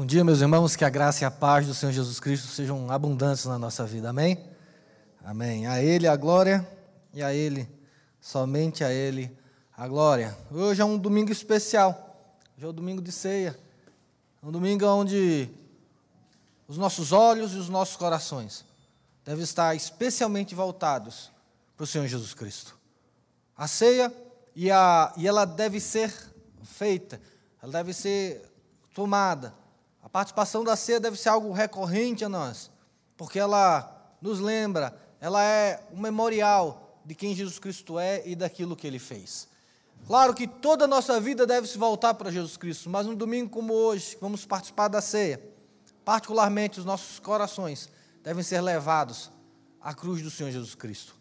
Bom dia, meus irmãos, que a graça e a paz do Senhor Jesus Cristo sejam abundantes na nossa vida, amém? Amém. A Ele a glória e a Ele, somente a Ele a glória. Hoje é um domingo especial, hoje é o domingo de ceia, um domingo onde os nossos olhos e os nossos corações devem estar especialmente voltados para o Senhor Jesus Cristo. A ceia, e, a, e ela deve ser feita, ela deve ser tomada a participação da ceia deve ser algo recorrente a nós, porque ela nos lembra, ela é um memorial de quem Jesus Cristo é e daquilo que ele fez. Claro que toda a nossa vida deve se voltar para Jesus Cristo, mas um domingo como hoje, vamos participar da ceia, particularmente os nossos corações devem ser levados à cruz do Senhor Jesus Cristo.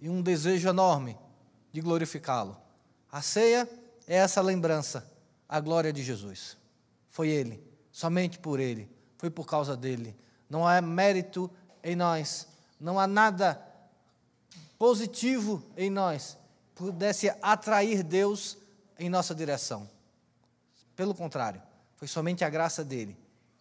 E um desejo enorme de glorificá-lo. A ceia é essa lembrança, a glória de Jesus. Foi Ele somente por Ele, foi por causa dele. Não há mérito em nós, não há nada positivo em nós que pudesse atrair Deus em nossa direção. Pelo contrário, foi somente a graça dele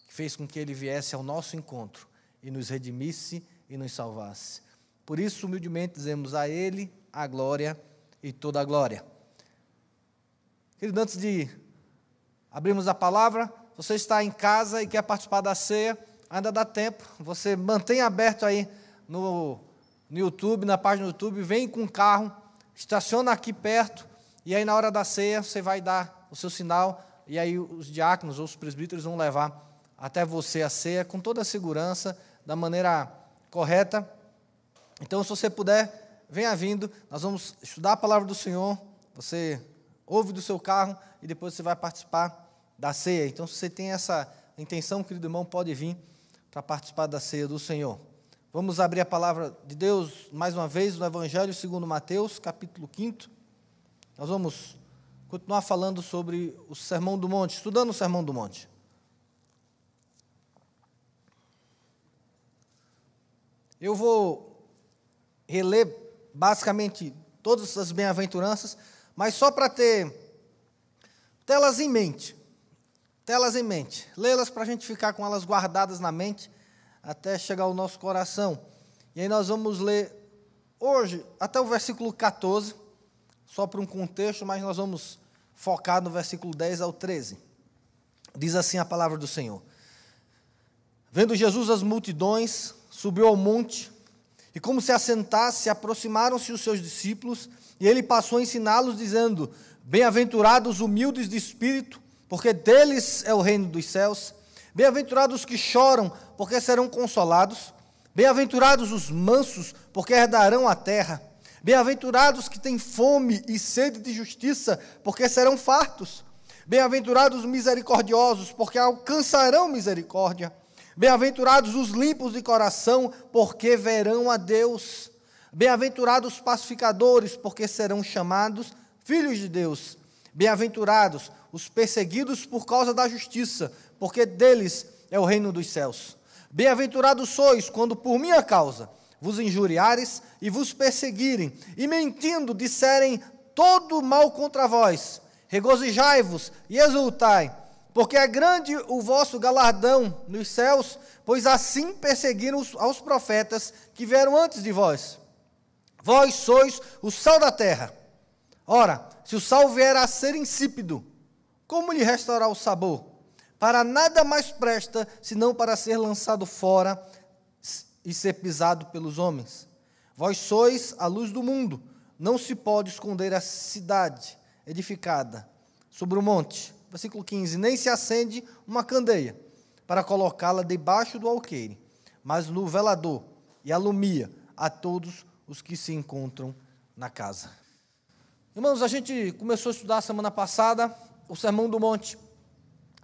que fez com que ele viesse ao nosso encontro e nos redimisse e nos salvasse. Por isso, humildemente, dizemos a Ele a glória e toda a glória. Querido, antes de abrirmos a palavra, você está em casa e quer participar da ceia, ainda dá tempo. Você mantém aberto aí no, no YouTube, na página do YouTube, vem com o carro, estaciona aqui perto, e aí na hora da ceia você vai dar o seu sinal, e aí os diáconos ou os presbíteros vão levar até você a ceia com toda a segurança, da maneira correta. Então, se você puder, venha vindo, nós vamos estudar a palavra do Senhor, você ouve do seu carro e depois você vai participar da ceia. Então, se você tem essa intenção, querido irmão, pode vir para participar da ceia do Senhor. Vamos abrir a palavra de Deus mais uma vez no Evangelho segundo Mateus, capítulo 5. Nós vamos continuar falando sobre o Sermão do Monte, estudando o Sermão do Monte. Eu vou reler basicamente todas as bem-aventuranças, mas só para ter telas em mente telas em mente, lê-las para a gente ficar com elas guardadas na mente até chegar ao nosso coração. E aí nós vamos ler hoje até o versículo 14, só para um contexto, mas nós vamos focar no versículo 10 ao 13. Diz assim a palavra do Senhor: Vendo Jesus as multidões, subiu ao monte, e como se assentasse, aproximaram-se os seus discípulos, e ele passou a ensiná-los, dizendo: Bem-aventurados os humildes de espírito, porque deles é o reino dos céus. Bem-aventurados os que choram, porque serão consolados. Bem-aventurados os mansos, porque herdarão a terra. Bem-aventurados que têm fome e sede de justiça, porque serão fartos. Bem-aventurados os misericordiosos, porque alcançarão misericórdia. Bem-aventurados os limpos de coração, porque verão a Deus. Bem-aventurados os pacificadores, porque serão chamados filhos de Deus. Bem-aventurados os perseguidos por causa da justiça, porque deles é o reino dos céus. Bem-aventurados sois quando por minha causa vos injuriares e vos perseguirem, e mentindo disserem todo mal contra vós. Regozijai-vos e exultai, porque é grande o vosso galardão nos céus, pois assim perseguiram aos profetas que vieram antes de vós. Vós sois o sal da terra. Ora, se o sal vier a ser insípido, como lhe restaurar o sabor? Para nada mais presta senão para ser lançado fora e ser pisado pelos homens. Vós sois a luz do mundo. Não se pode esconder a cidade edificada sobre o monte. Versículo 15: Nem se acende uma candeia para colocá-la debaixo do alqueire, mas no velador e alumia a todos os que se encontram na casa. Irmãos, a gente começou a estudar semana passada o Sermão do Monte.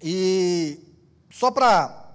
E só para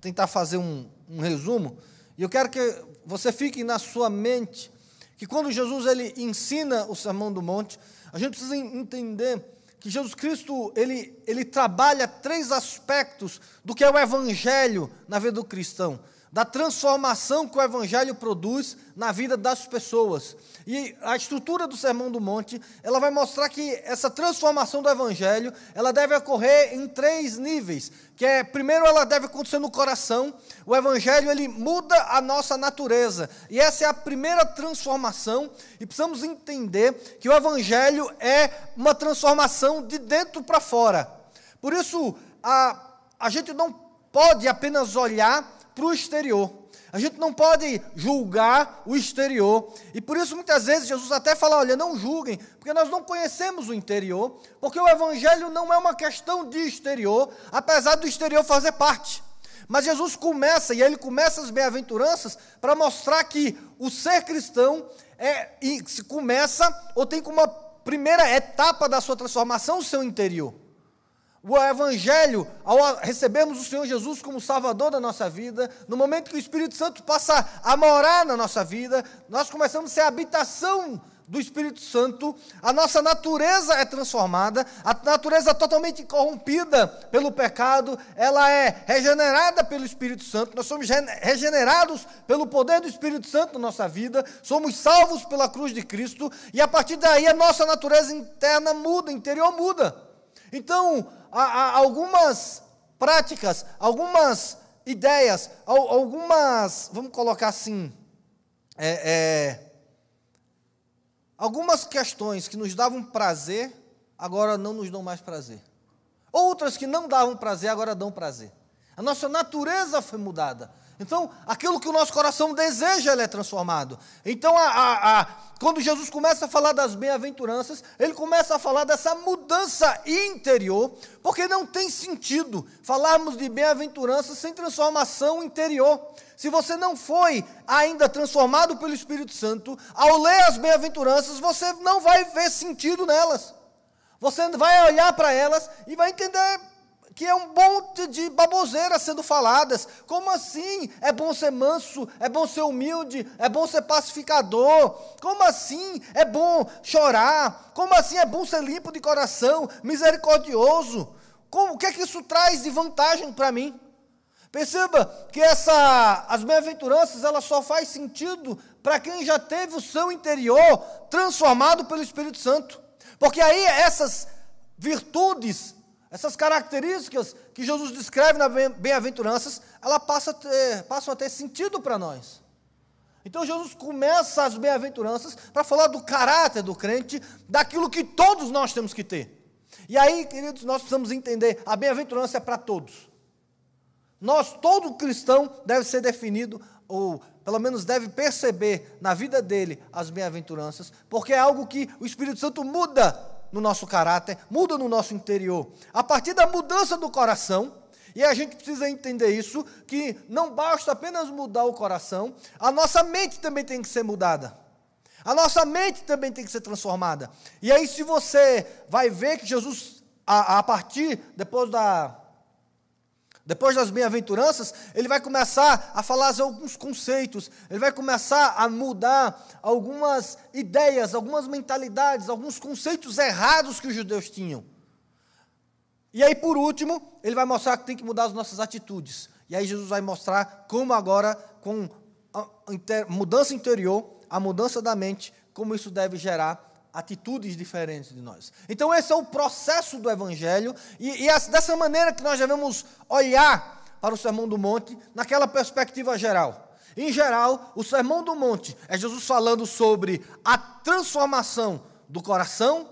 tentar fazer um, um resumo, e eu quero que você fique na sua mente que quando Jesus ele ensina o Sermão do Monte, a gente precisa entender que Jesus Cristo ele, ele trabalha três aspectos do que é o Evangelho na vida do cristão, da transformação que o Evangelho produz na vida das pessoas. E a estrutura do Sermão do Monte, ela vai mostrar que essa transformação do Evangelho, ela deve ocorrer em três níveis, que é, primeiro ela deve acontecer no coração, o Evangelho ele muda a nossa natureza, e essa é a primeira transformação, e precisamos entender que o Evangelho é uma transformação de dentro para fora. Por isso, a, a gente não pode apenas olhar para o exterior, a gente não pode julgar o exterior. E por isso, muitas vezes, Jesus até fala: olha, não julguem, porque nós não conhecemos o interior, porque o Evangelho não é uma questão de exterior, apesar do exterior fazer parte. Mas Jesus começa, e ele começa as bem-aventuranças, para mostrar que o ser cristão é, se começa, ou tem como primeira etapa da sua transformação, o seu interior o Evangelho, ao recebermos o Senhor Jesus como Salvador da nossa vida, no momento que o Espírito Santo passa a morar na nossa vida, nós começamos a ser a habitação do Espírito Santo, a nossa natureza é transformada, a natureza totalmente corrompida pelo pecado, ela é regenerada pelo Espírito Santo, nós somos regenerados pelo poder do Espírito Santo na nossa vida, somos salvos pela cruz de Cristo, e a partir daí a nossa natureza interna muda, interior muda. Então, algumas práticas, algumas ideias, algumas, vamos colocar assim, é, é, algumas questões que nos davam prazer, agora não nos dão mais prazer. Outras que não davam prazer, agora dão prazer. A nossa natureza foi mudada. Então, aquilo que o nosso coração deseja, ele é transformado. Então, a, a, a, quando Jesus começa a falar das bem-aventuranças, ele começa a falar dessa mudança interior, porque não tem sentido falarmos de bem-aventuranças sem transformação interior. Se você não foi ainda transformado pelo Espírito Santo, ao ler as bem-aventuranças, você não vai ver sentido nelas. Você vai olhar para elas e vai entender que é um monte de baboseiras sendo faladas. Como assim? É bom ser manso, é bom ser humilde, é bom ser pacificador. Como assim? É bom chorar. Como assim é bom ser limpo de coração, misericordioso? Como, o que é que isso traz de vantagem para mim? Perceba que essa, as bem-aventuranças ela só faz sentido para quem já teve o seu interior transformado pelo Espírito Santo. Porque aí essas virtudes essas características que Jesus descreve nas bem-aventuranças, elas passam a ter, passam a ter sentido para nós. Então Jesus começa as bem-aventuranças para falar do caráter do crente, daquilo que todos nós temos que ter. E aí, queridos, nós precisamos entender, a bem-aventurança é para todos. Nós, todo cristão deve ser definido, ou pelo menos deve perceber na vida dele as bem-aventuranças, porque é algo que o Espírito Santo muda no nosso caráter, muda no nosso interior. A partir da mudança do coração, e a gente precisa entender isso, que não basta apenas mudar o coração, a nossa mente também tem que ser mudada. A nossa mente também tem que ser transformada. E aí, se você vai ver que Jesus, a, a partir, depois da, depois das bem-aventuranças, ele vai começar a falar alguns conceitos, ele vai começar a mudar algumas ideias, algumas mentalidades, alguns conceitos errados que os judeus tinham. E aí, por último, ele vai mostrar que tem que mudar as nossas atitudes. E aí, Jesus vai mostrar como agora, com a mudança interior, a mudança da mente, como isso deve gerar atitudes diferentes de nós. Então, esse é o processo do Evangelho, e, e é dessa maneira que nós devemos olhar para o Sermão do Monte, naquela perspectiva geral. Em geral, o Sermão do Monte é Jesus falando sobre a transformação do coração,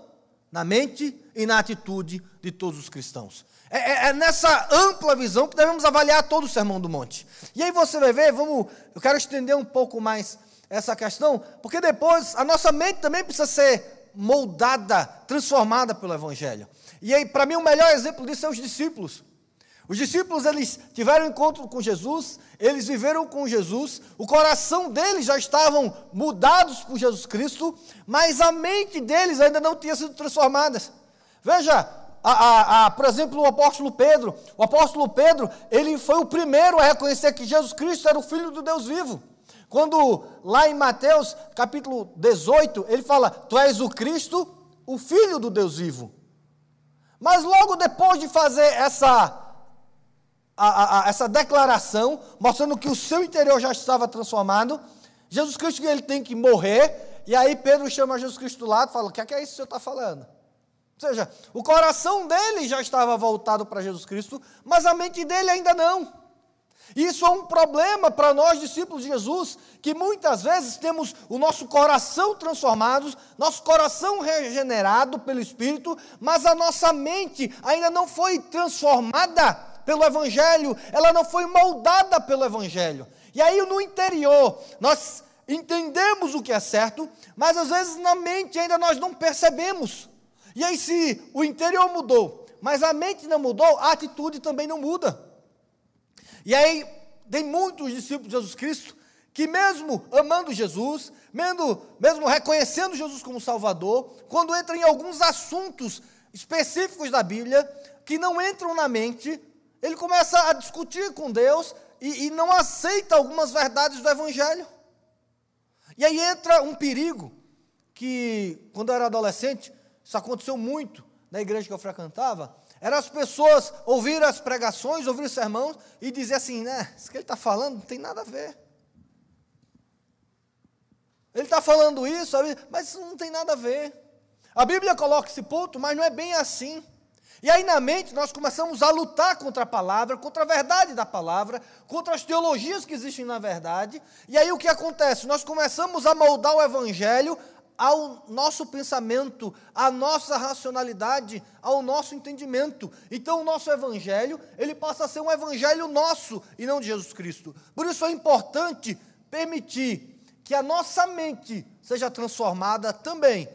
na mente e na atitude de todos os cristãos. É, é, é, nessa ampla visão que devemos avaliar todo o Sermão do Monte. E aí você vai ver, vamos, eu quero estender um pouco mais essa questão, porque depois a nossa mente também precisa ser moldada, transformada pelo Evangelho. E aí, para mim, o melhor exemplo disso é os discípulos. Os discípulos, eles tiveram encontro com Jesus, eles viveram com Jesus, o coração deles já estavam mudados por Jesus Cristo, mas a mente deles ainda não tinha sido transformada. Veja, a, a, a, por exemplo, o apóstolo Pedro. O apóstolo Pedro, ele foi o primeiro a reconhecer que Jesus Cristo era o Filho do Deus vivo. Quando lá em Mateus capítulo 18, ele fala: Tu és o Cristo, o Filho do Deus vivo. Mas logo depois de fazer essa a, a, essa declaração, mostrando que o seu interior já estava transformado. Jesus Cristo ele tem que morrer, e aí Pedro chama Jesus Cristo do lado e fala: O que é, que é isso que o senhor está falando? Ou seja, o coração dele já estava voltado para Jesus Cristo, mas a mente dele ainda não. Isso é um problema para nós, discípulos de Jesus, que muitas vezes temos o nosso coração transformado, nosso coração regenerado pelo Espírito, mas a nossa mente ainda não foi transformada pelo Evangelho, ela não foi moldada pelo Evangelho. E aí no interior, nós entendemos o que é certo, mas às vezes na mente ainda nós não percebemos. E aí, se o interior mudou, mas a mente não mudou, a atitude também não muda. E aí, tem muitos discípulos de Jesus Cristo que, mesmo amando Jesus, mesmo, mesmo reconhecendo Jesus como Salvador, quando entram em alguns assuntos específicos da Bíblia, que não entram na mente, ele começa a discutir com Deus e, e não aceita algumas verdades do Evangelho. E aí entra um perigo que, quando eu era adolescente, isso aconteceu muito na igreja que eu frequentava, era as pessoas ouvir as pregações, ouvir os sermãos e dizer assim, né, isso que ele está falando não tem nada a ver. Ele está falando isso, mas isso não tem nada a ver. A Bíblia coloca esse ponto, mas não é bem assim. E aí na mente nós começamos a lutar contra a palavra, contra a verdade da palavra, contra as teologias que existem na verdade. E aí o que acontece? Nós começamos a moldar o evangelho ao nosso pensamento, à nossa racionalidade, ao nosso entendimento. Então o nosso evangelho, ele passa a ser um evangelho nosso e não de Jesus Cristo. Por isso é importante permitir que a nossa mente seja transformada também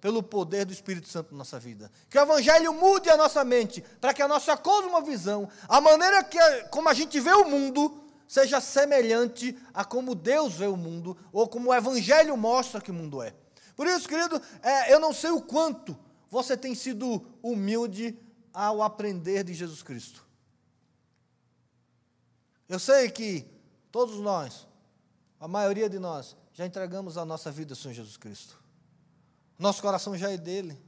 pelo poder do Espírito Santo na nossa vida. Que o evangelho mude a nossa mente, para que a nossa cosmovisão, a maneira que como a gente vê o mundo, seja semelhante a como Deus vê o mundo, ou como o evangelho mostra que o mundo é. Por isso, querido, é, eu não sei o quanto você tem sido humilde ao aprender de Jesus Cristo. Eu sei que todos nós, a maioria de nós, já entregamos a nossa vida ao Senhor Jesus Cristo. Nosso coração já é dele,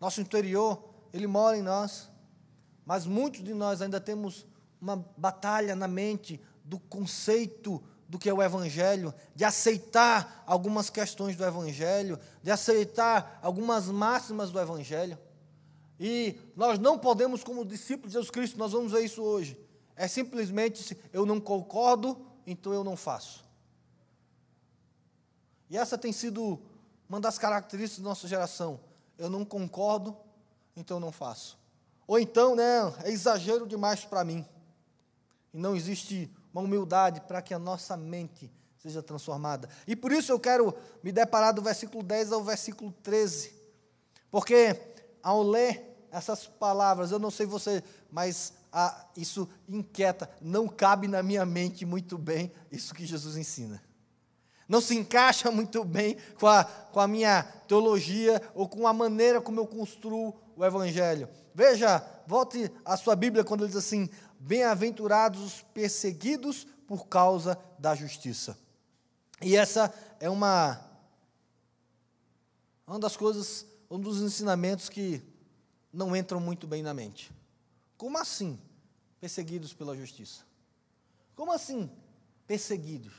nosso interior, ele mora em nós. Mas muitos de nós ainda temos uma batalha na mente do conceito do que é o Evangelho, de aceitar algumas questões do Evangelho, de aceitar algumas máximas do Evangelho. E nós não podemos, como discípulos de Jesus Cristo, nós vamos ver isso hoje. É simplesmente, eu não concordo, então eu não faço. E essa tem sido uma das características da nossa geração. Eu não concordo, então eu não faço. Ou então, né, é exagero demais para mim. E não existe uma humildade para que a nossa mente seja transformada. E por isso eu quero me deparar do versículo 10 ao versículo 13. Porque ao ler essas palavras, eu não sei você, mas ah, isso inquieta, não cabe na minha mente muito bem isso que Jesus ensina. Não se encaixa muito bem com a, com a minha teologia ou com a maneira como eu construo o Evangelho. Veja, volte a sua Bíblia quando ele diz assim: Bem-aventurados os perseguidos por causa da justiça. E essa é uma, uma das coisas, um dos ensinamentos que não entram muito bem na mente. Como assim perseguidos pela justiça? Como assim perseguidos?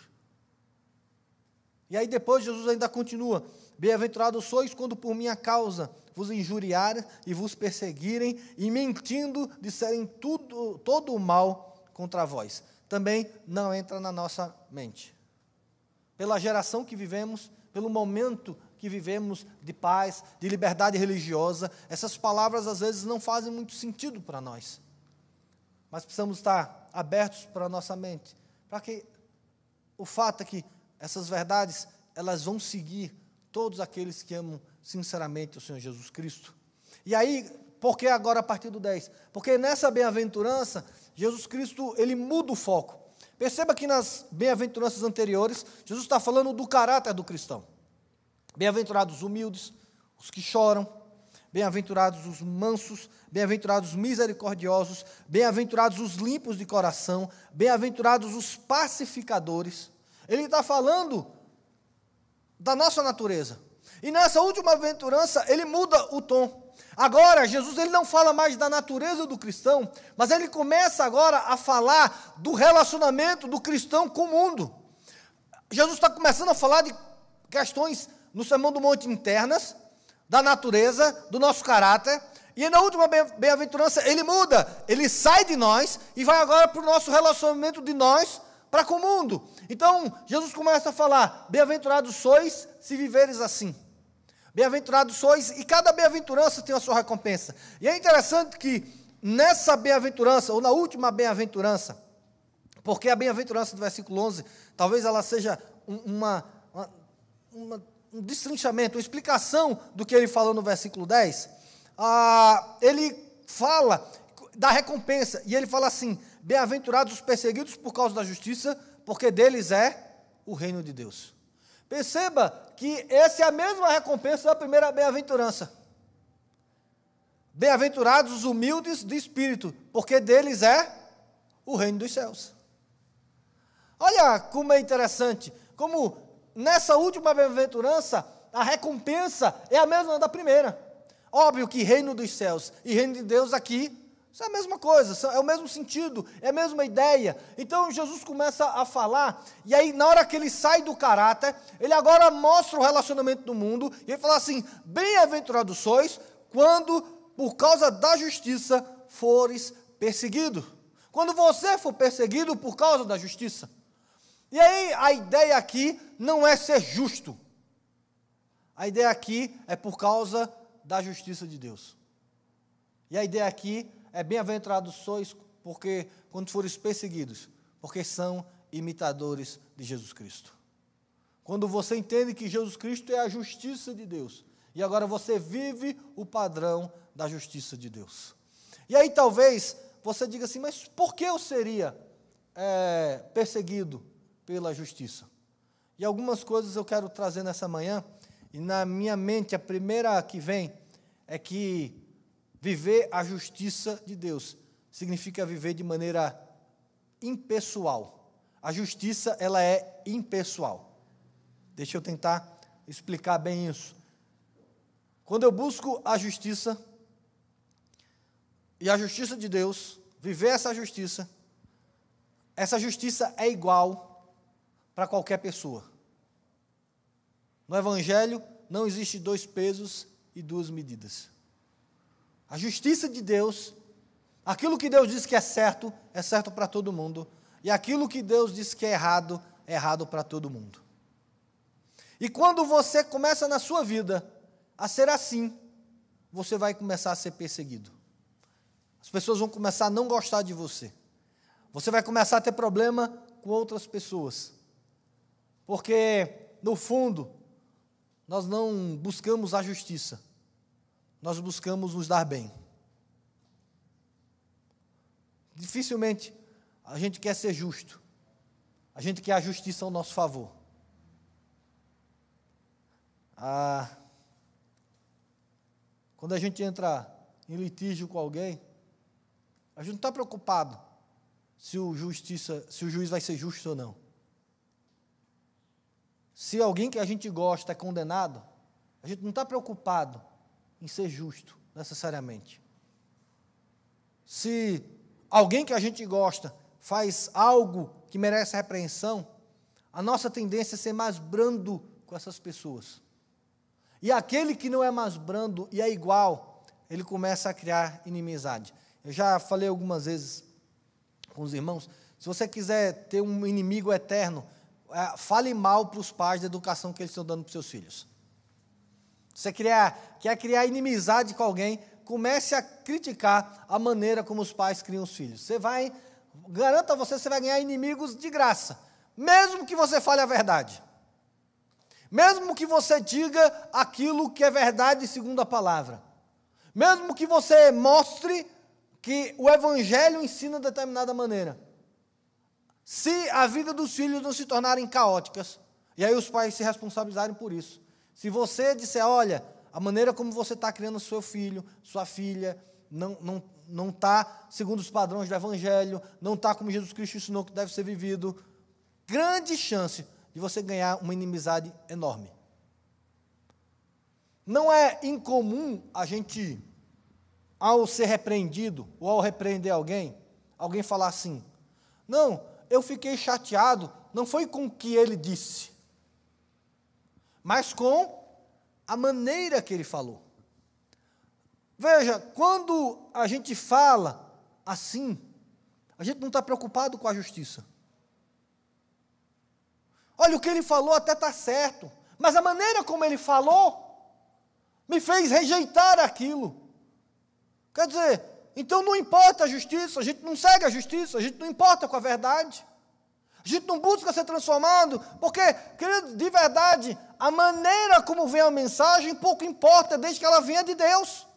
E aí depois Jesus ainda continua: Bem-aventurados sois quando por minha causa vos injuriarem e vos perseguirem, e mentindo disserem tudo, todo o mal contra vós. Também não entra na nossa mente. Pela geração que vivemos, pelo momento que vivemos de paz, de liberdade religiosa, essas palavras às vezes não fazem muito sentido para nós. Mas precisamos estar abertos para a nossa mente, para que o fato é que essas verdades, elas vão seguir todos aqueles que amam sinceramente o Senhor Jesus Cristo. E aí, por que agora a partir do 10? Porque nessa bem-aventurança, Jesus Cristo, ele muda o foco. Perceba que nas bem-aventuranças anteriores, Jesus está falando do caráter do cristão. Bem-aventurados os humildes, os que choram, bem-aventurados os mansos, bem-aventurados os misericordiosos, bem-aventurados os limpos de coração, bem-aventurados os pacificadores. Ele está falando da nossa natureza. E nessa última aventurança, ele muda o tom. Agora, Jesus ele não fala mais da natureza do cristão, mas ele começa agora a falar do relacionamento do cristão com o mundo. Jesus está começando a falar de questões no Sermão do Monte internas, da natureza, do nosso caráter, e na última bem-aventurança ele muda, ele sai de nós e vai agora para o nosso relacionamento de nós para com o mundo. Então, Jesus começa a falar: Bem-aventurados sois se viveres assim. Bem-aventurados sois, e cada bem-aventurança tem a sua recompensa. E é interessante que nessa bem-aventurança, ou na última bem-aventurança, porque a bem-aventurança do versículo 11, talvez ela seja uma, uma, uma, um destrinchamento, uma explicação do que ele falou no versículo 10. Ah, ele fala da recompensa, e ele fala assim: Bem-aventurados os perseguidos por causa da justiça, porque deles é o reino de Deus. Perceba que essa é a mesma recompensa da primeira bem-aventurança. Bem-aventurados os humildes de espírito, porque deles é o reino dos céus. Olha como é interessante, como nessa última bem-aventurança, a recompensa é a mesma da primeira. Óbvio que reino dos céus e reino de Deus aqui isso é a mesma coisa, é o mesmo sentido, é a mesma ideia. Então Jesus começa a falar, e aí na hora que ele sai do caráter, ele agora mostra o relacionamento do mundo, e ele fala assim: Bem-aventurados sois quando, por causa da justiça, fores perseguido. Quando você for perseguido por causa da justiça. E aí a ideia aqui não é ser justo. A ideia aqui é por causa da justiça de Deus. E a ideia aqui é bem-aventurados sois porque quando fores perseguidos, porque são imitadores de Jesus Cristo. Quando você entende que Jesus Cristo é a justiça de Deus, e agora você vive o padrão da justiça de Deus. E aí talvez você diga assim, mas por que eu seria é, perseguido pela justiça? E algumas coisas eu quero trazer nessa manhã, e na minha mente a primeira que vem é que Viver a justiça de Deus significa viver de maneira impessoal. A justiça, ela é impessoal. Deixa eu tentar explicar bem isso. Quando eu busco a justiça e a justiça de Deus, viver essa justiça, essa justiça é igual para qualquer pessoa. No Evangelho não existe dois pesos e duas medidas. A justiça de Deus, aquilo que Deus diz que é certo, é certo para todo mundo, e aquilo que Deus diz que é errado, é errado para todo mundo. E quando você começa na sua vida a ser assim, você vai começar a ser perseguido. As pessoas vão começar a não gostar de você. Você vai começar a ter problema com outras pessoas. Porque, no fundo, nós não buscamos a justiça, nós buscamos nos dar bem. Dificilmente a gente quer ser justo. A gente quer a justiça ao nosso favor. Ah, quando a gente entra em litígio com alguém, a gente não está preocupado se o, justiça, se o juiz vai ser justo ou não. Se alguém que a gente gosta é condenado, a gente não está preocupado em ser justo, necessariamente. Se alguém que a gente gosta faz algo que merece repreensão, a nossa tendência é ser mais brando com essas pessoas. E aquele que não é mais brando e é igual, ele começa a criar inimizade. Eu já falei algumas vezes com os irmãos, se você quiser ter um inimigo eterno, é, fale mal para os pais da educação que eles estão dando para os seus filhos. Você criar, quer criar inimizade com alguém, comece a criticar a maneira como os pais criam os filhos. Você vai, garanto a você, você vai ganhar inimigos de graça, mesmo que você fale a verdade. Mesmo que você diga aquilo que é verdade segundo a palavra. Mesmo que você mostre que o evangelho ensina de determinada maneira. Se a vida dos filhos não se tornarem caóticas, e aí os pais se responsabilizarem por isso, se você disser, olha, a maneira como você está criando seu filho, sua filha, não está não, não tá segundo os padrões do Evangelho, não está como Jesus Cristo ensinou que deve ser vivido, grande chance de você ganhar uma inimizade enorme. Não é incomum a gente ao ser repreendido ou ao repreender alguém, alguém falar assim: Não, eu fiquei chateado, não foi com o que ele disse, mas com a maneira que ele falou. Veja, quando a gente fala assim, a gente não está preocupado com a justiça. Olha, o que ele falou até está certo, mas a maneira como ele falou me fez rejeitar aquilo. Quer dizer, então não importa a justiça, a gente não segue a justiça, a gente não importa com a verdade. A gente não busca ser transformado, porque, querido, de verdade, a maneira como vem a mensagem pouco importa, desde que ela venha de Deus.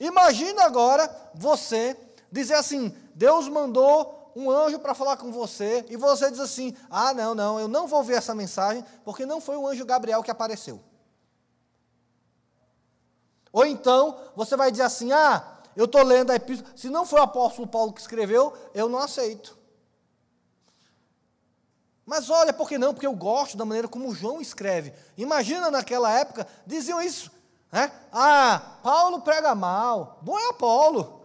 Imagina agora você dizer assim: Deus mandou um anjo para falar com você, e você diz assim: Ah, não, não, eu não vou ver essa mensagem, porque não foi o anjo Gabriel que apareceu. Ou então, você vai dizer assim: Ah, eu estou lendo a epístola, se não foi o apóstolo Paulo que escreveu, eu não aceito. Mas olha, por que não? Porque eu gosto da maneira como João escreve. Imagina naquela época, diziam isso. Né? Ah, Paulo prega mal. Bom é Apolo.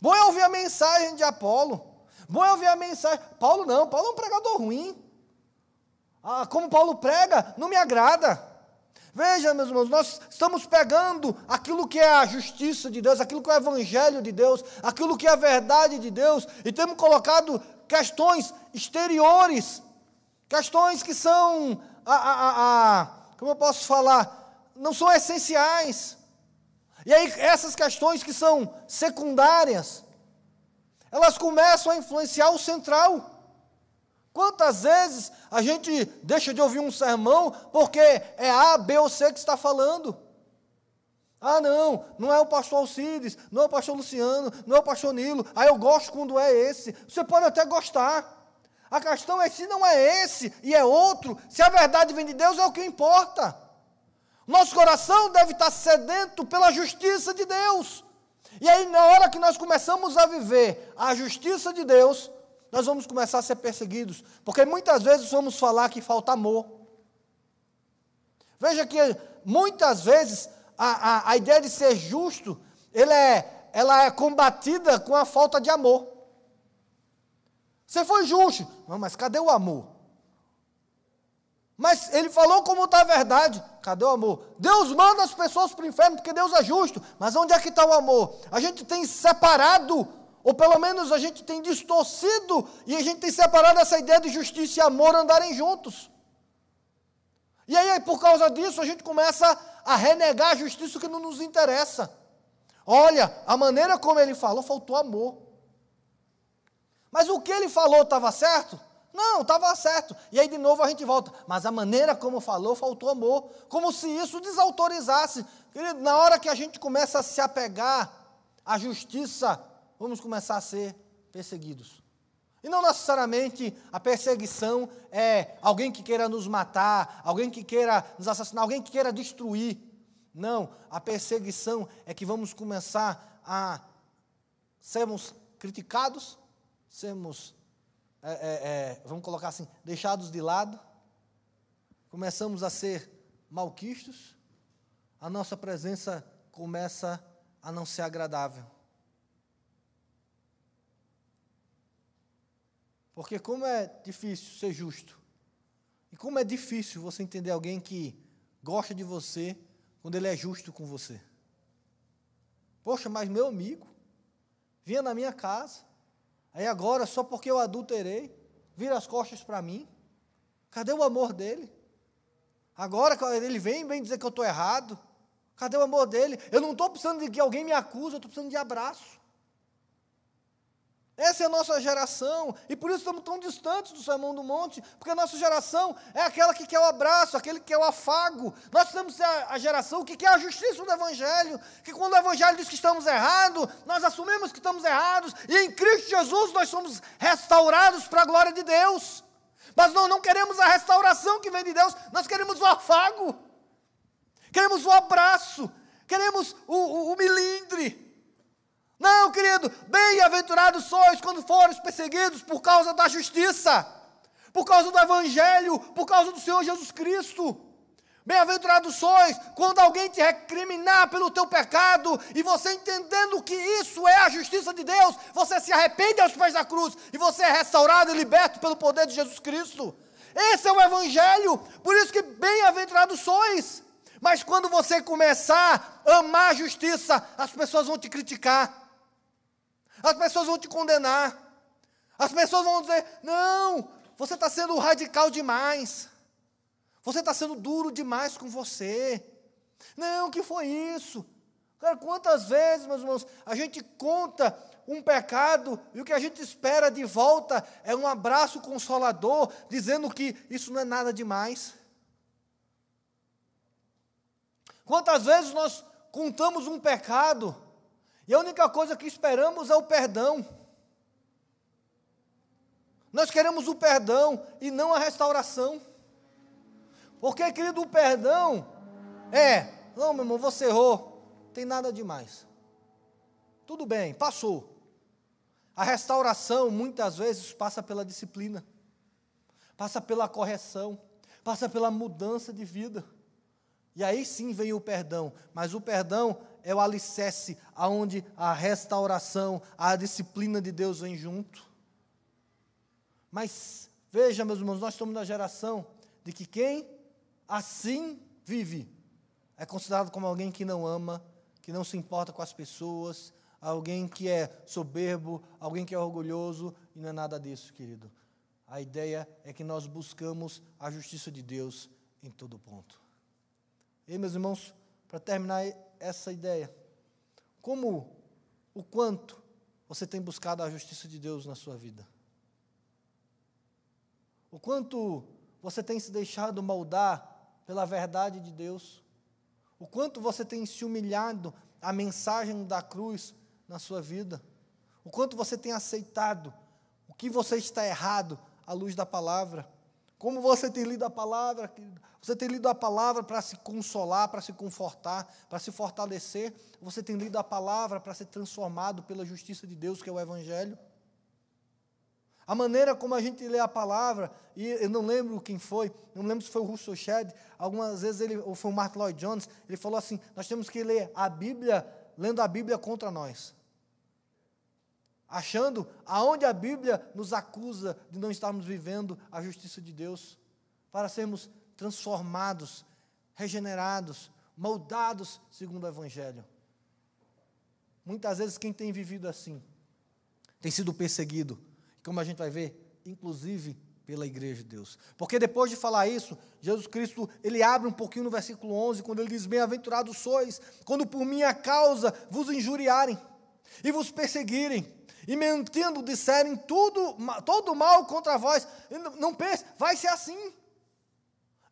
Bom é ouvir a mensagem de Apolo. Bom é ouvir a mensagem. Paulo não, Paulo é um pregador ruim. Ah, como Paulo prega, não me agrada. Veja, meus irmãos, nós estamos pegando aquilo que é a justiça de Deus, aquilo que é o evangelho de Deus, aquilo que é a verdade de Deus, e temos colocado questões exteriores Questões que são, a, a, a, como eu posso falar, não são essenciais. E aí, essas questões que são secundárias, elas começam a influenciar o central. Quantas vezes a gente deixa de ouvir um sermão porque é A, B ou C que está falando? Ah, não, não é o pastor Alcides, não é o pastor Luciano, não é o pastor Nilo. Ah, eu gosto quando é esse. Você pode até gostar. A questão é se não é esse e é outro, se a verdade vem de Deus, é o que importa. Nosso coração deve estar sedento pela justiça de Deus. E aí, na hora que nós começamos a viver a justiça de Deus, nós vamos começar a ser perseguidos. Porque muitas vezes vamos falar que falta amor. Veja que muitas vezes a, a, a ideia de ser justo, é, ela é combatida com a falta de amor. Você foi justo. Não, mas cadê o amor? Mas ele falou como está a verdade. Cadê o amor? Deus manda as pessoas para o inferno porque Deus é justo. Mas onde é que está o amor? A gente tem separado, ou pelo menos a gente tem distorcido, e a gente tem separado essa ideia de justiça e amor andarem juntos. E aí, por causa disso, a gente começa a renegar a justiça que não nos interessa. Olha, a maneira como ele falou, faltou amor. Mas o que ele falou estava certo? Não, estava certo. E aí de novo a gente volta. Mas a maneira como falou, faltou amor. Como se isso desautorizasse. Querido, na hora que a gente começa a se apegar à justiça, vamos começar a ser perseguidos. E não necessariamente a perseguição é alguém que queira nos matar, alguém que queira nos assassinar, alguém que queira destruir. Não, a perseguição é que vamos começar a sermos criticados, sermos, é, é, é, vamos colocar assim, deixados de lado, começamos a ser malquistos, a nossa presença começa a não ser agradável. Porque como é difícil ser justo, e como é difícil você entender alguém que gosta de você quando ele é justo com você. Poxa, mas meu amigo vinha na minha casa, Aí agora, só porque eu adulterei, vira as costas para mim. Cadê o amor dele? Agora ele vem vem dizer que eu estou errado. Cadê o amor dele? Eu não estou precisando de que alguém me acuse, eu estou precisando de abraço. Essa é a nossa geração, e por isso estamos tão distantes do Sermão do Monte, porque a nossa geração é aquela que quer o abraço, aquele que quer o afago. Nós precisamos ser a, geração que quer a justiça do Evangelho, que quando o Evangelho diz que estamos errados, nós assumimos que estamos errados, e em Cristo Jesus nós somos restaurados para a glória de Deus. Mas nós não queremos a restauração que vem de Deus, nós queremos o afago, queremos o abraço, queremos o, o, o milindre. Não, querido, bem-aventurados sois quando fores perseguidos por causa da justiça, por causa do Evangelho, por causa do Senhor Jesus Cristo. Bem-aventurados sois quando alguém te recriminar pelo teu pecado e você entendendo que isso é a justiça de Deus, você se arrepende aos pés da cruz e você é restaurado e liberto pelo poder de Jesus Cristo. Esse é o Evangelho, por isso que bem-aventurados sois. Mas quando você começar a amar a justiça, as pessoas vão te criticar, as pessoas vão te condenar, as pessoas vão dizer: não, você está sendo radical demais. Você está sendo duro demais com você. Não, que foi isso? Cara, quantas vezes, meus irmãos, a gente conta um pecado e o que a gente espera de volta é um abraço consolador, dizendo que isso não é nada demais. Quantas vezes nós contamos um pecado e a única coisa que esperamos é o perdão. Nós queremos o perdão e não a restauração. Porque, querido, o perdão é, não, meu irmão, você errou, tem nada demais. Tudo bem, passou. A restauração muitas vezes passa pela disciplina, passa pela correção, passa pela mudança de vida. E aí sim vem o perdão, mas o perdão é o alicerce aonde a restauração, a disciplina de Deus vem junto. Mas veja, meus irmãos, nós estamos na geração de que quem assim vive, é considerado como alguém que não ama, que não se importa com as pessoas, alguém que é soberbo, alguém que é orgulhoso, e não é nada disso, querido. A ideia é que nós buscamos a justiça de Deus em todo ponto. E, meus irmãos, para terminar essa ideia, como, o quanto você tem buscado a justiça de Deus na sua vida? O quanto você tem se deixado moldar pela verdade de Deus, o quanto você tem se humilhado à mensagem da cruz na sua vida, o quanto você tem aceitado o que você está errado à luz da palavra. Como você tem lido a palavra, você tem lido a palavra para se consolar, para se confortar, para se fortalecer, você tem lido a palavra para ser transformado pela justiça de Deus, que é o Evangelho. A maneira como a gente lê a palavra, e eu não lembro quem foi, não lembro se foi o Russell Shedd, algumas vezes ele, ou foi o Mark Lloyd Jones, ele falou assim: nós temos que ler a Bíblia, lendo a Bíblia contra nós. Achando aonde a Bíblia nos acusa de não estarmos vivendo a justiça de Deus, para sermos transformados, regenerados, moldados segundo o Evangelho. Muitas vezes quem tem vivido assim, tem sido perseguido, como a gente vai ver, inclusive pela igreja de Deus. Porque depois de falar isso, Jesus Cristo, ele abre um pouquinho no versículo 11, quando ele diz: Bem-aventurados sois, quando por minha causa vos injuriarem e vos perseguirem, e mentindo disserem tudo, todo mal contra vós. Não pense, vai ser assim.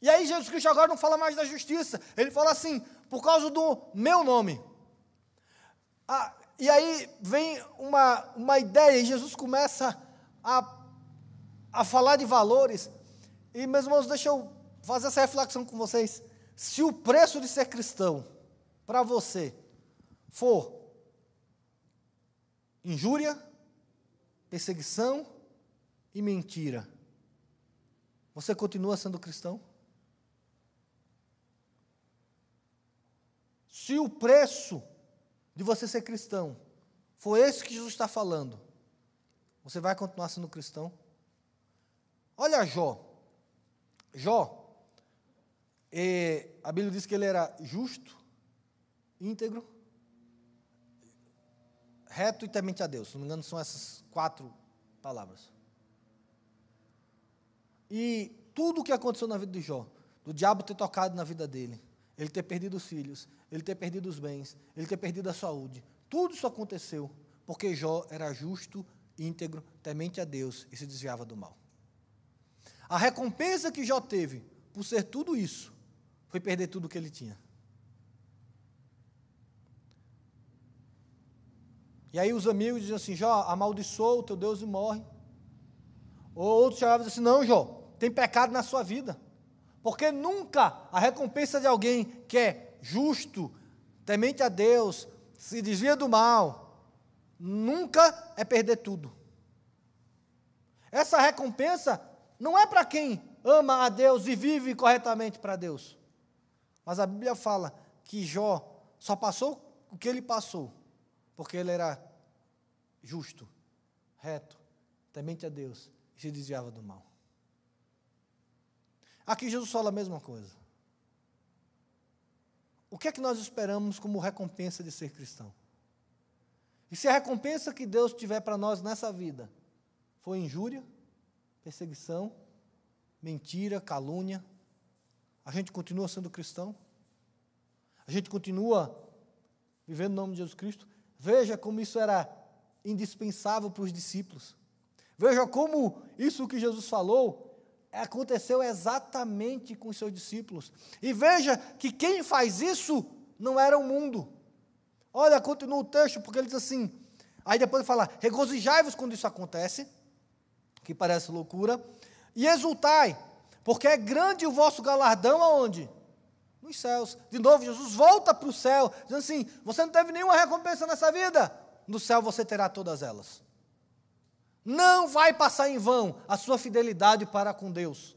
E aí Jesus Cristo agora não fala mais da justiça, ele fala assim, por causa do meu nome. Ah, e aí vem uma, uma ideia, e Jesus começa a, a falar de valores. E, meus irmãos, deixa eu fazer essa reflexão com vocês. Se o preço de ser cristão para você for injúria, perseguição e mentira, você continua sendo cristão? Se o preço de você ser cristão for esse que Jesus está falando, você vai continuar sendo cristão? Olha Jó. Jó, e a Bíblia diz que ele era justo, íntegro, reto e temente a Deus. Se não me engano, são essas quatro palavras. E tudo o que aconteceu na vida de Jó, do diabo ter tocado na vida dele, ele ter perdido os filhos, ele ter perdido os bens, ele ter perdido a saúde, tudo isso aconteceu porque Jó era justo, íntegro, temente a Deus e se desviava do mal. A recompensa que Jó teve por ser tudo isso foi perder tudo o que ele tinha. E aí os amigos diziam assim: Jó, amaldiçoa o teu Deus e morre. Ou outros chegavam e diziam assim: Não, Jó, tem pecado na sua vida. Porque nunca a recompensa de alguém que é justo, temente a Deus, se desvia do mal, nunca é perder tudo. Essa recompensa não é para quem ama a Deus e vive corretamente para Deus. Mas a Bíblia fala que Jó só passou o que ele passou, porque ele era justo, reto, temente a Deus e se desviava do mal. Aqui Jesus fala a mesma coisa. O que é que nós esperamos como recompensa de ser cristão? E se a recompensa que Deus tiver para nós nessa vida for injúria, perseguição, mentira, calúnia, a gente continua sendo cristão? A gente continua vivendo no nome de Jesus Cristo? Veja como isso era indispensável para os discípulos. Veja como isso que Jesus falou aconteceu exatamente com os seus discípulos. E veja que quem faz isso não era o mundo. Olha, continua o texto, porque ele diz assim. Aí depois ele fala: regozijai-vos quando isso acontece, que parece loucura, e exultai, porque é grande o vosso galardão aonde? Nos céus. De novo, Jesus volta para o céu, dizendo assim: você não teve nenhuma recompensa nessa vida, no céu você terá todas elas. Não vai passar em vão a sua fidelidade para com Deus.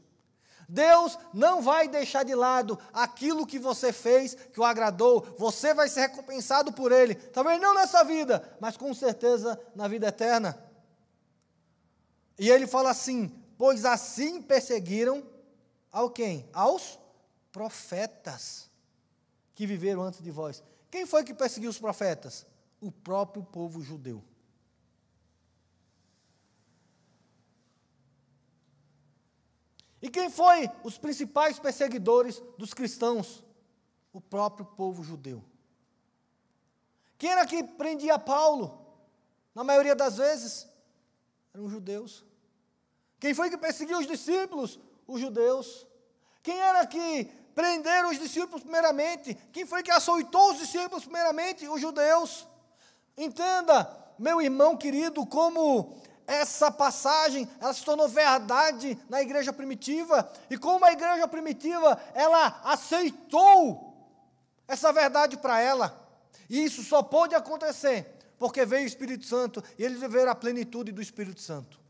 Deus não vai deixar de lado aquilo que você fez, que o agradou. Você vai ser recompensado por Ele. Talvez não nessa vida, mas com certeza na vida eterna. E ele fala assim: Pois assim perseguiram ao quem? Aos profetas que viveram antes de vós. Quem foi que perseguiu os profetas? O próprio povo judeu. E quem foi os principais perseguidores dos cristãos? O próprio povo judeu. Quem era que prendia Paulo? Na maioria das vezes, eram judeus. Quem foi que perseguiu os discípulos? Os judeus. Quem era que prenderam os discípulos primeiramente? Quem foi que açoitou os discípulos primeiramente? Os judeus. Entenda, meu irmão querido, como essa passagem, ela se tornou verdade na igreja primitiva, e como a igreja primitiva, ela aceitou essa verdade para ela. E isso só pôde acontecer porque veio o Espírito Santo e eles viveram a plenitude do Espírito Santo.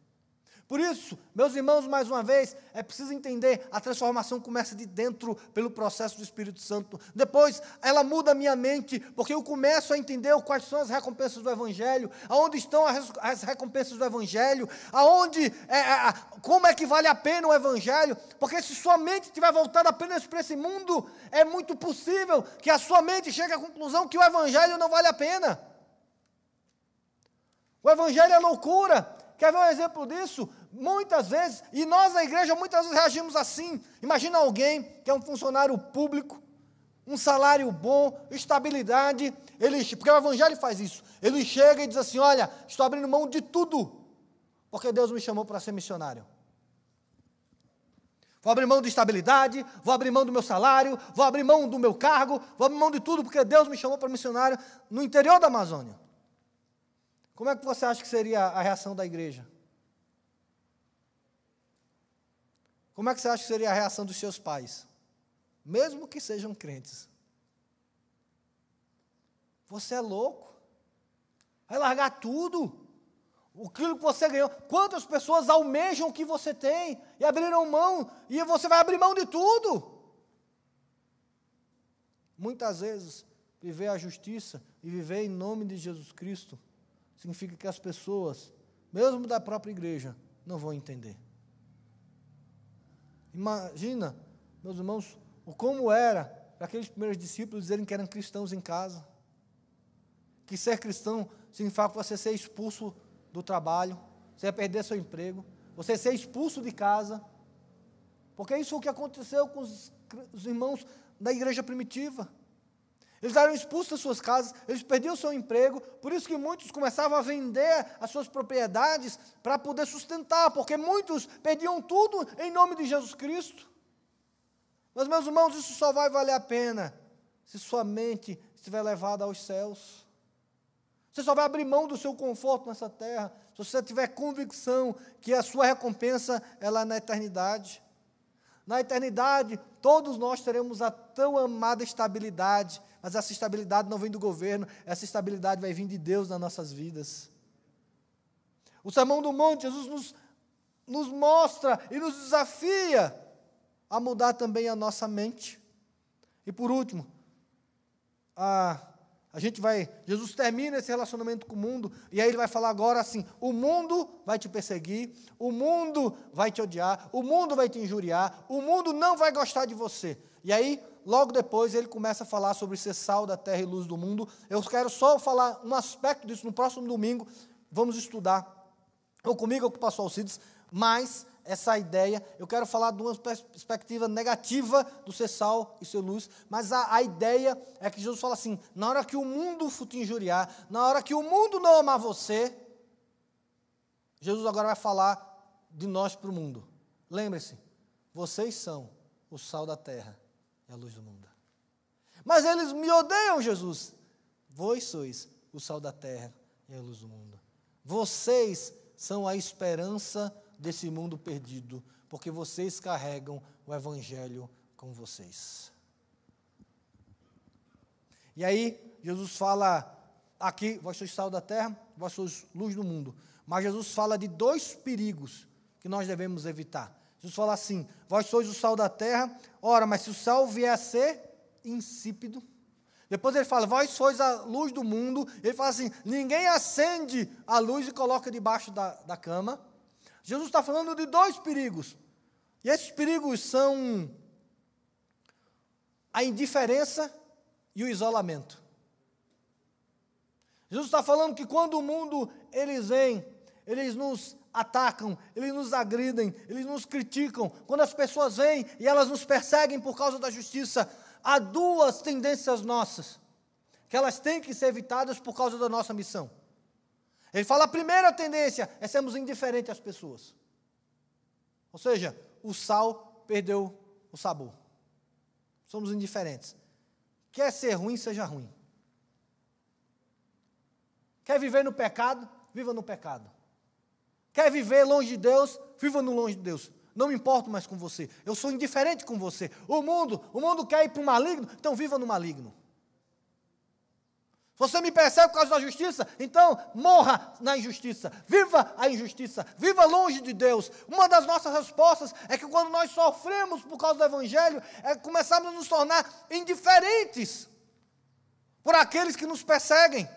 Por isso, meus irmãos, mais uma vez, é preciso entender, a transformação começa de dentro pelo processo do Espírito Santo. Depois, ela muda a minha mente, porque eu começo a entender quais são as recompensas do Evangelho, aonde estão as recompensas do Evangelho, aonde, é, é, como é que vale a pena o Evangelho, porque se sua mente estiver voltada apenas para esse mundo, é muito possível que a sua mente chegue à conclusão que o Evangelho não vale a pena. O Evangelho é loucura. Quer ver um exemplo disso? Muitas vezes, e nós na igreja muitas vezes reagimos assim. Imagina alguém que é um funcionário público, um salário bom, estabilidade, ele, porque o evangelho faz isso. Ele chega e diz assim: "Olha, estou abrindo mão de tudo, porque Deus me chamou para ser missionário. Vou abrir mão de estabilidade, vou abrir mão do meu salário, vou abrir mão do meu cargo, vou abrir mão de tudo, porque Deus me chamou para missionário no interior da Amazônia. Como é que você acha que seria a reação da igreja? Como é que você acha que seria a reação dos seus pais? Mesmo que sejam crentes. Você é louco? Vai largar tudo? Aquilo que você ganhou. Quantas pessoas almejam o que você tem e abriram mão, e você vai abrir mão de tudo? Muitas vezes, viver a justiça e viver em nome de Jesus Cristo significa que as pessoas, mesmo da própria igreja, não vão entender. Imagina, meus irmãos, como era para aqueles primeiros discípulos dizerem que eram cristãos em casa. Que ser cristão significa você ser expulso do trabalho, você ia perder seu emprego, você ser expulso de casa. Porque isso é o que aconteceu com os, os irmãos da igreja primitiva. Eles eram expulsos das suas casas, eles perdiam o seu emprego, por isso que muitos começavam a vender as suas propriedades para poder sustentar, porque muitos perdiam tudo em nome de Jesus Cristo. Mas, meus irmãos, isso só vai valer a pena se sua mente estiver levada aos céus. Você só vai abrir mão do seu conforto nessa terra se você tiver convicção que a sua recompensa é lá na eternidade. Na eternidade, todos nós teremos a tão amada estabilidade mas essa estabilidade não vem do governo, essa estabilidade vai vir de Deus nas nossas vidas. O Sermão do Monte, Jesus nos, nos mostra e nos desafia a mudar também a nossa mente. E por último, a, a gente vai. Jesus termina esse relacionamento com o mundo, e aí ele vai falar agora assim: o mundo vai te perseguir, o mundo vai te odiar, o mundo vai te injuriar, o mundo não vai gostar de você. E aí, logo depois, ele começa a falar sobre ser sal da terra e luz do mundo. Eu quero só falar um aspecto disso no próximo domingo. Vamos estudar, ou comigo ou com o pastor Alcides, mas essa ideia, eu quero falar de uma perspectiva negativa do ser sal e ser luz, mas a, a ideia é que Jesus fala assim: na hora que o mundo te injuriar, na hora que o mundo não amar você, Jesus agora vai falar de nós para o mundo. Lembre-se, vocês são o sal da terra e a luz do mundo. Mas eles me odeiam, Jesus. Vós sois o sal da terra e a luz do mundo. Vocês são a esperança desse mundo perdido, porque vocês carregam o Evangelho com vocês. E aí, Jesus fala aqui, vós sois sal da terra, vós sois luz do mundo. Mas Jesus fala de dois perigos que nós devemos evitar. Jesus fala assim: vós sois o sal da terra, ora, mas se o sal vier a ser insípido, depois ele fala, vós sois a luz do mundo. Ele fala assim: ninguém acende a luz e coloca debaixo da, da cama. Jesus está falando de dois perigos. E esses perigos são a indiferença e o isolamento. Jesus está falando que quando o mundo eles vêm, eles nos atacam, eles nos agridem, eles nos criticam. Quando as pessoas vêm e elas nos perseguem por causa da justiça, há duas tendências nossas que elas têm que ser evitadas por causa da nossa missão. Ele fala: a primeira tendência é sermos indiferentes às pessoas. Ou seja, o sal perdeu o sabor. Somos indiferentes. Quer ser ruim, seja ruim. Quer viver no pecado, viva no pecado. Quer viver longe de Deus, viva no longe de Deus. Não me importo mais com você. Eu sou indiferente com você. O mundo, o mundo quer ir para o maligno, então viva no maligno. Você me percebe por causa da justiça? Então morra na injustiça. Viva a injustiça. Viva longe de Deus. Uma das nossas respostas é que quando nós sofremos por causa do Evangelho, é começarmos a nos tornar indiferentes por aqueles que nos perseguem.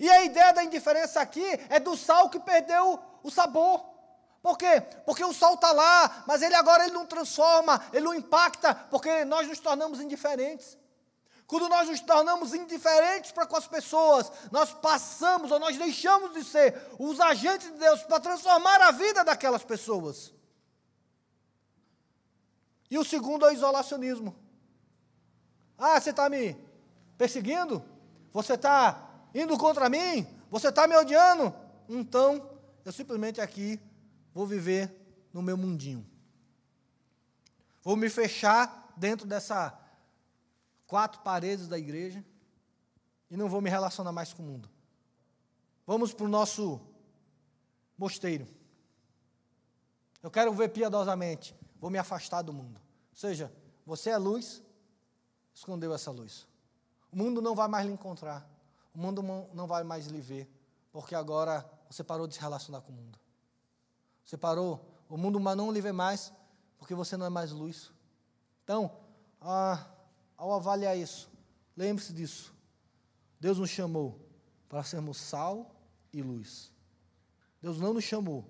E a ideia da indiferença aqui é do sal que perdeu o sabor. Por quê? Porque o sal está lá, mas ele agora ele não transforma, ele não impacta, porque nós nos tornamos indiferentes. Quando nós nos tornamos indiferentes para com as pessoas, nós passamos ou nós deixamos de ser os agentes de Deus para transformar a vida daquelas pessoas. E o segundo é o isolacionismo. Ah, você está me perseguindo? Você está indo contra mim? Você está me odiando? Então, eu simplesmente aqui vou viver no meu mundinho. Vou me fechar dentro dessa quatro paredes da igreja e não vou me relacionar mais com o mundo. Vamos para o nosso mosteiro. Eu quero ver piedosamente, vou me afastar do mundo. Ou seja, você é luz, escondeu essa luz. O mundo não vai mais lhe encontrar. O mundo não vai mais lhe ver, porque agora você parou de se relacionar com o mundo. Você parou, o mundo não lhe vê mais, porque você não é mais luz. Então, ah, ao avaliar isso, lembre-se disso. Deus nos chamou para sermos sal e luz. Deus não nos chamou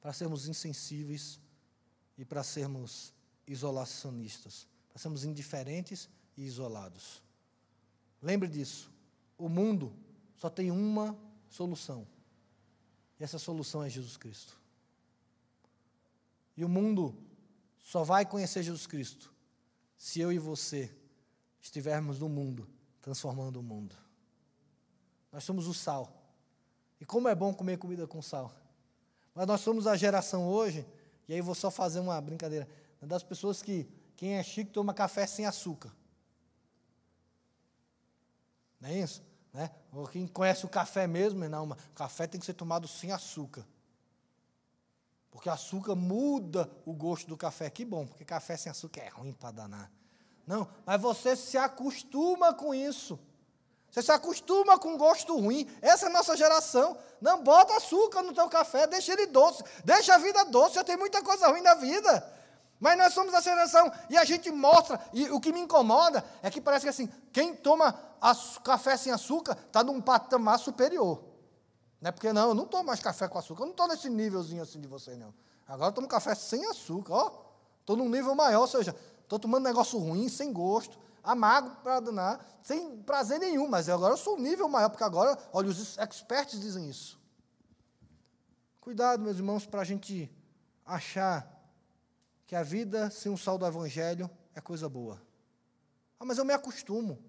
para sermos insensíveis e para sermos isolacionistas, para sermos indiferentes e isolados. Lembre disso. O mundo só tem uma solução. E essa solução é Jesus Cristo. E o mundo só vai conhecer Jesus Cristo se eu e você estivermos no mundo, transformando o mundo. Nós somos o sal. E como é bom comer comida com sal. Mas nós somos a geração hoje, e aí vou só fazer uma brincadeira, das pessoas que, quem é chique, toma café sem açúcar. Não é isso? Né? Quem conhece o café mesmo, não, café tem que ser tomado sem açúcar. Porque açúcar muda o gosto do café. Que bom, porque café sem açúcar é ruim para danar. Não, mas você se acostuma com isso. Você se acostuma com gosto ruim. Essa é a nossa geração. Não bota açúcar no teu café, deixa ele doce. Deixa a vida doce, já tem muita coisa ruim na vida. Mas nós somos a geração e a gente mostra, e o que me incomoda é que parece que assim, quem toma café sem açúcar está num patamar superior. Não é porque não, eu não tomo mais café com açúcar, eu não estou nesse nívelzinho assim de você, não. Agora eu tomo café sem açúcar, ó. Estou num nível maior, ou seja, estou tomando negócio ruim, sem gosto, amargo para danar, sem prazer nenhum, mas agora eu sou um nível maior, porque agora, olha, os experts dizem isso. Cuidado, meus irmãos, para a gente achar que a vida sem o sal do Evangelho é coisa boa. Ah, mas eu me acostumo.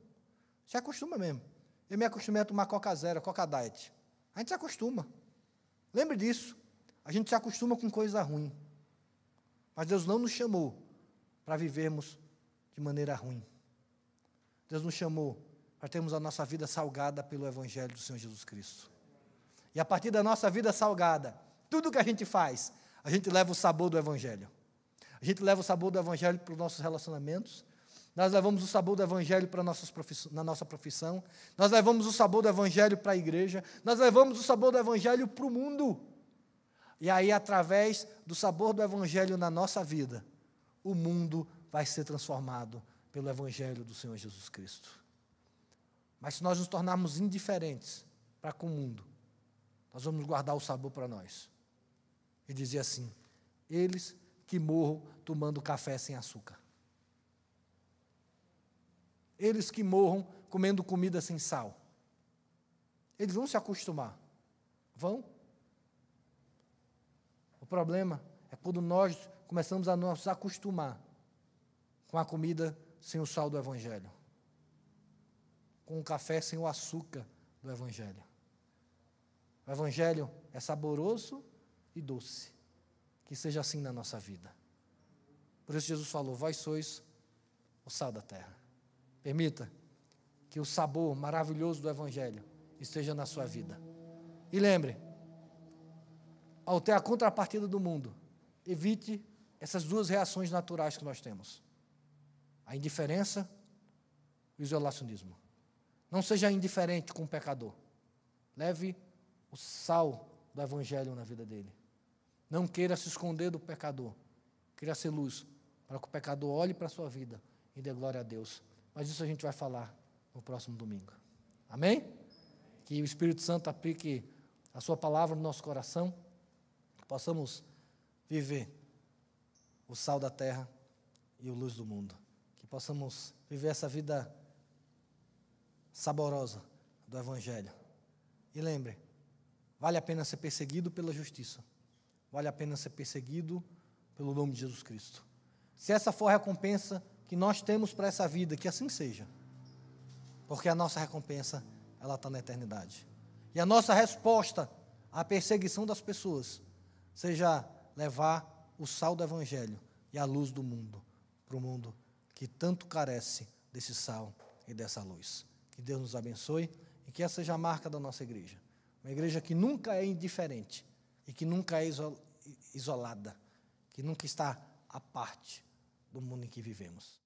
Se acostuma mesmo. Eu me acostumei a tomar Coca Zero, Coca Diet. A gente se acostuma. Lembre disso. A gente se acostuma com coisa ruim. Mas Deus não nos chamou para vivermos de maneira ruim. Deus nos chamou para termos a nossa vida salgada pelo Evangelho do Senhor Jesus Cristo. E a partir da nossa vida salgada, tudo que a gente faz, a gente leva o sabor do Evangelho. A gente leva o sabor do Evangelho para os nossos relacionamentos. Nós levamos o sabor do Evangelho para nossas na nossa profissão. Nós levamos o sabor do Evangelho para a igreja. Nós levamos o sabor do Evangelho para o mundo. E aí, através do sabor do Evangelho na nossa vida, o mundo vai ser transformado pelo Evangelho do Senhor Jesus Cristo. Mas se nós nos tornarmos indiferentes para com o mundo, nós vamos guardar o sabor para nós. E dizer assim: eles que morram tomando café sem açúcar. Eles que morram comendo comida sem sal. Eles vão se acostumar. Vão. O problema é quando nós começamos a nos acostumar com a comida sem o sal do Evangelho, com o café sem o açúcar do Evangelho. O Evangelho é saboroso e doce que seja assim na nossa vida. Por isso Jesus falou: Vós sois o sal da terra. Permita que o sabor maravilhoso do Evangelho esteja na sua vida. E lembre, ao ter a contrapartida do mundo, evite essas duas reações naturais que nós temos: a indiferença e o isolacionismo. Não seja indiferente com o pecador. Leve o sal do Evangelho na vida dele. Não queira se esconder do pecador. Queira ser luz, para que o pecador olhe para a sua vida e dê glória a Deus. Mas isso a gente vai falar no próximo domingo. Amém? Que o Espírito Santo aplique a sua palavra no nosso coração, que possamos viver o sal da terra e o luz do mundo. Que possamos viver essa vida saborosa do Evangelho. E lembre, vale a pena ser perseguido pela justiça vale a pena ser perseguido pelo nome de Jesus Cristo. Se essa for a recompensa que nós temos para essa vida, que assim seja. Porque a nossa recompensa, ela está na eternidade. E a nossa resposta à perseguição das pessoas seja levar o sal do Evangelho e a luz do mundo para o mundo que tanto carece desse sal e dessa luz. Que Deus nos abençoe e que essa seja a marca da nossa igreja. Uma igreja que nunca é indiferente e que nunca é isolada, que nunca está à parte do mundo em que vivemos.